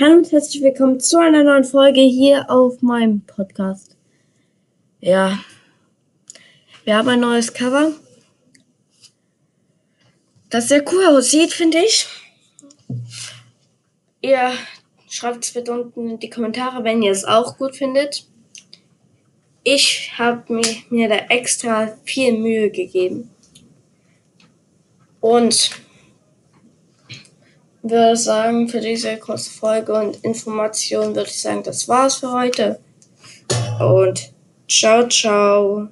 Hallo und herzlich willkommen zu einer neuen Folge hier auf meinem Podcast. Ja, wir haben ein neues Cover, das sehr cool aussieht, finde ich. Ihr schreibt es bitte unten in die Kommentare, wenn ihr es auch gut findet. Ich habe mir, mir da extra viel Mühe gegeben. Und würde sagen, für diese kurze Folge und Information würde ich sagen, das war's für heute. Und ciao, ciao.